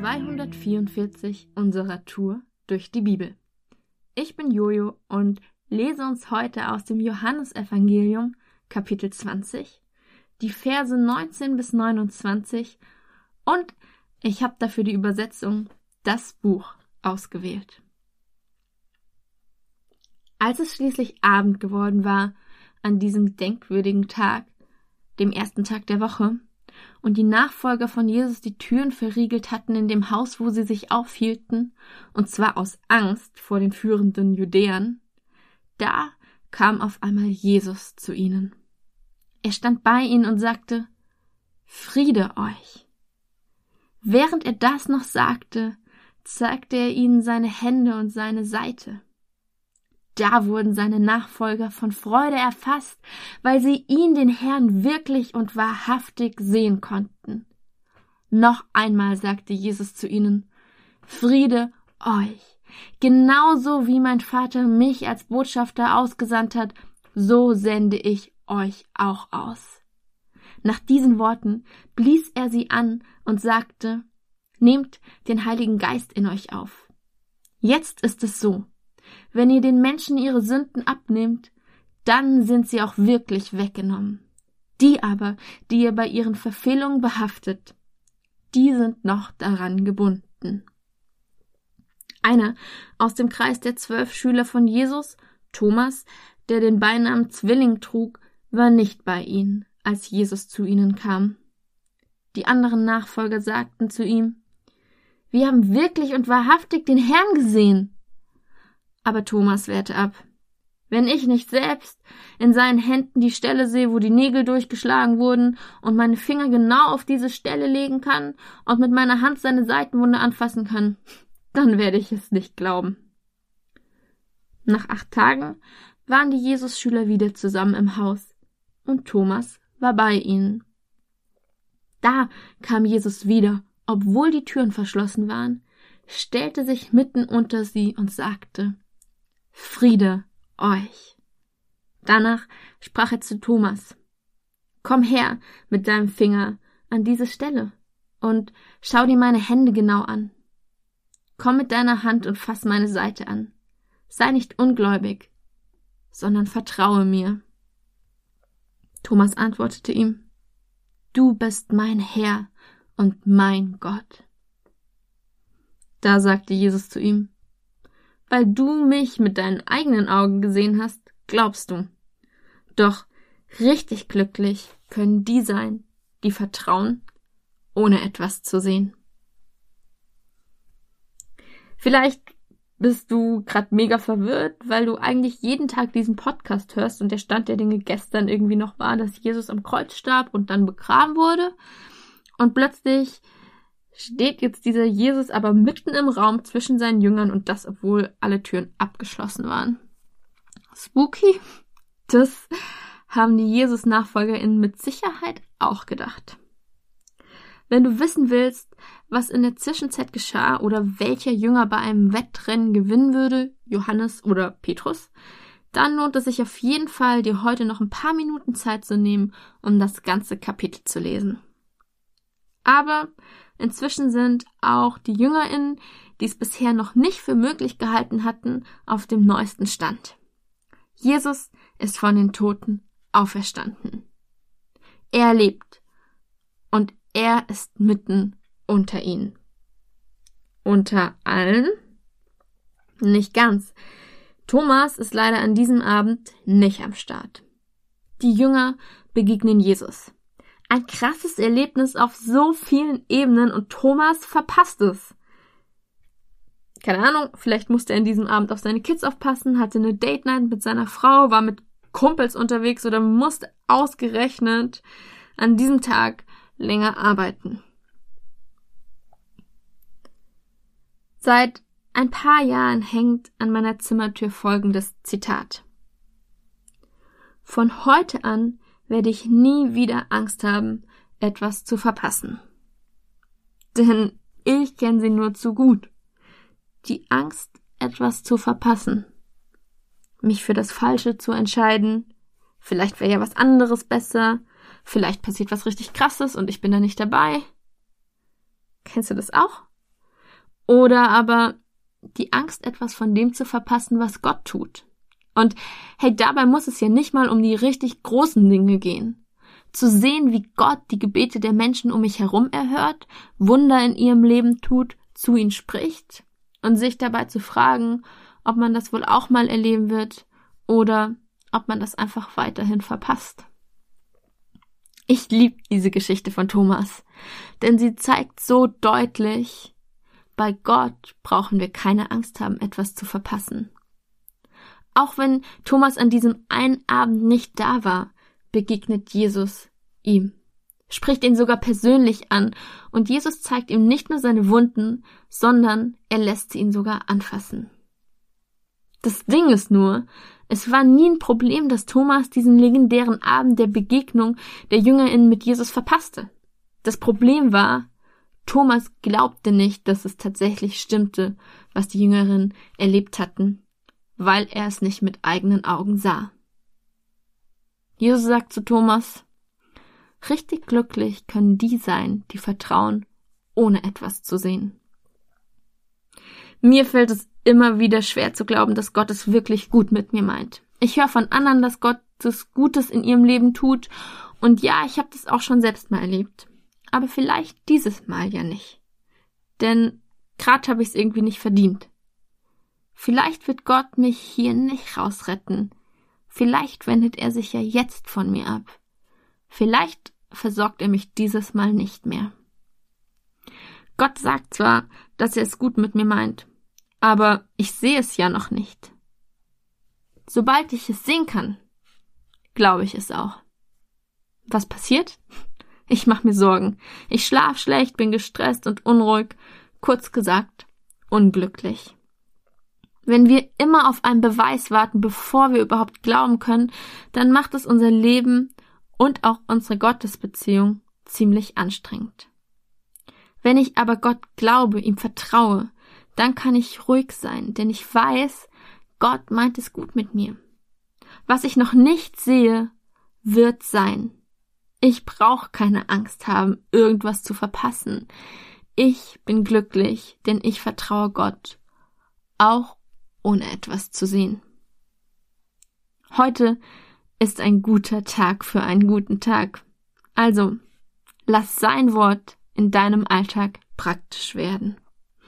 244 unserer Tour durch die Bibel. Ich bin Jojo und lese uns heute aus dem Johannesevangelium Kapitel 20 die Verse 19 bis 29 und ich habe dafür die Übersetzung das Buch ausgewählt. Als es schließlich Abend geworden war, an diesem denkwürdigen Tag, dem ersten Tag der Woche, und die Nachfolger von Jesus die Türen verriegelt hatten in dem Haus, wo sie sich aufhielten, und zwar aus Angst vor den führenden Judäern, da kam auf einmal Jesus zu ihnen. Er stand bei ihnen und sagte, Friede euch. Während er das noch sagte, zeigte er ihnen seine Hände und seine Seite. Da wurden seine Nachfolger von Freude erfasst, weil sie ihn, den Herrn, wirklich und wahrhaftig sehen konnten. Noch einmal sagte Jesus zu ihnen, Friede euch. Genauso wie mein Vater mich als Botschafter ausgesandt hat, so sende ich euch auch aus. Nach diesen Worten blies er sie an und sagte, Nehmt den Heiligen Geist in euch auf. Jetzt ist es so, wenn ihr den Menschen ihre Sünden abnehmt, dann sind sie auch wirklich weggenommen. Die aber, die ihr bei ihren Verfehlungen behaftet, die sind noch daran gebunden. Einer aus dem Kreis der zwölf Schüler von Jesus, Thomas, der den Beinamen Zwilling trug, war nicht bei ihnen, als Jesus zu ihnen kam. Die anderen Nachfolger sagten zu ihm, Wir haben wirklich und wahrhaftig den Herrn gesehen. Aber Thomas wehrte ab. Wenn ich nicht selbst in seinen Händen die Stelle sehe, wo die Nägel durchgeschlagen wurden und meine Finger genau auf diese Stelle legen kann und mit meiner Hand seine Seitenwunde anfassen kann, dann werde ich es nicht glauben. Nach acht Tagen waren die Jesus-Schüler wieder zusammen im Haus und Thomas war bei ihnen. Da kam Jesus wieder, obwohl die Türen verschlossen waren, stellte sich mitten unter sie und sagte Friede euch. Danach sprach er zu Thomas Komm her mit deinem Finger an diese Stelle und schau dir meine Hände genau an. Komm mit deiner Hand und fass meine Seite an. Sei nicht ungläubig, sondern vertraue mir. Thomas antwortete ihm Du bist mein Herr und mein Gott. Da sagte Jesus zu ihm weil du mich mit deinen eigenen Augen gesehen hast, glaubst du. Doch richtig glücklich können die sein, die vertrauen, ohne etwas zu sehen. Vielleicht bist du gerade mega verwirrt, weil du eigentlich jeden Tag diesen Podcast hörst und der Stand der Dinge gestern irgendwie noch war, dass Jesus am Kreuz starb und dann begraben wurde. Und plötzlich steht jetzt dieser Jesus aber mitten im Raum zwischen seinen Jüngern und das, obwohl alle Türen abgeschlossen waren. Spooky? Das haben die Jesus-NachfolgerInnen mit Sicherheit auch gedacht. Wenn du wissen willst, was in der Zwischenzeit geschah oder welcher Jünger bei einem Wettrennen gewinnen würde, Johannes oder Petrus, dann lohnt es sich auf jeden Fall, dir heute noch ein paar Minuten Zeit zu nehmen, um das ganze Kapitel zu lesen. Aber Inzwischen sind auch die JüngerInnen, die es bisher noch nicht für möglich gehalten hatten, auf dem neuesten Stand. Jesus ist von den Toten auferstanden. Er lebt und er ist mitten unter ihnen. Unter allen? Nicht ganz. Thomas ist leider an diesem Abend nicht am Start. Die Jünger begegnen Jesus ein krasses Erlebnis auf so vielen Ebenen und Thomas verpasst es. Keine Ahnung, vielleicht musste er in diesem Abend auf seine Kids aufpassen, hatte eine Date Night mit seiner Frau, war mit Kumpels unterwegs oder musste ausgerechnet an diesem Tag länger arbeiten. Seit ein paar Jahren hängt an meiner Zimmertür folgendes Zitat. Von heute an werde ich nie wieder Angst haben, etwas zu verpassen. Denn ich kenne sie nur zu gut. Die Angst, etwas zu verpassen. Mich für das Falsche zu entscheiden. Vielleicht wäre ja was anderes besser. Vielleicht passiert was richtig krasses und ich bin da nicht dabei. Kennst du das auch? Oder aber die Angst, etwas von dem zu verpassen, was Gott tut. Und hey, dabei muss es ja nicht mal um die richtig großen Dinge gehen. Zu sehen, wie Gott die Gebete der Menschen um mich herum erhört, Wunder in ihrem Leben tut, zu ihnen spricht und sich dabei zu fragen, ob man das wohl auch mal erleben wird oder ob man das einfach weiterhin verpasst. Ich liebe diese Geschichte von Thomas, denn sie zeigt so deutlich, bei Gott brauchen wir keine Angst haben, etwas zu verpassen. Auch wenn Thomas an diesem einen Abend nicht da war, begegnet Jesus ihm, spricht ihn sogar persönlich an, und Jesus zeigt ihm nicht nur seine Wunden, sondern er lässt sie ihn sogar anfassen. Das Ding ist nur, es war nie ein Problem, dass Thomas diesen legendären Abend der Begegnung der JüngerInnen mit Jesus verpasste. Das Problem war, Thomas glaubte nicht, dass es tatsächlich stimmte, was die Jüngerinnen erlebt hatten, weil er es nicht mit eigenen Augen sah. Jesus sagt zu Thomas, richtig glücklich können die sein, die vertrauen, ohne etwas zu sehen. Mir fällt es immer wieder schwer zu glauben, dass Gott es wirklich gut mit mir meint. Ich höre von anderen, dass Gott das Gutes in ihrem Leben tut, und ja, ich habe das auch schon selbst mal erlebt aber vielleicht dieses Mal ja nicht. Denn grad habe ich es irgendwie nicht verdient. Vielleicht wird Gott mich hier nicht rausretten. Vielleicht wendet er sich ja jetzt von mir ab. Vielleicht versorgt er mich dieses Mal nicht mehr. Gott sagt zwar, dass er es gut mit mir meint, aber ich sehe es ja noch nicht. Sobald ich es sehen kann, glaube ich es auch. Was passiert? Ich mach mir Sorgen. Ich schlaf schlecht, bin gestresst und unruhig. Kurz gesagt, unglücklich. Wenn wir immer auf einen Beweis warten, bevor wir überhaupt glauben können, dann macht es unser Leben und auch unsere Gottesbeziehung ziemlich anstrengend. Wenn ich aber Gott glaube, ihm vertraue, dann kann ich ruhig sein, denn ich weiß, Gott meint es gut mit mir. Was ich noch nicht sehe, wird sein. Ich brauche keine Angst haben, irgendwas zu verpassen. Ich bin glücklich, denn ich vertraue Gott, auch ohne etwas zu sehen. Heute ist ein guter Tag für einen guten Tag. Also, lass sein Wort in deinem Alltag praktisch werden.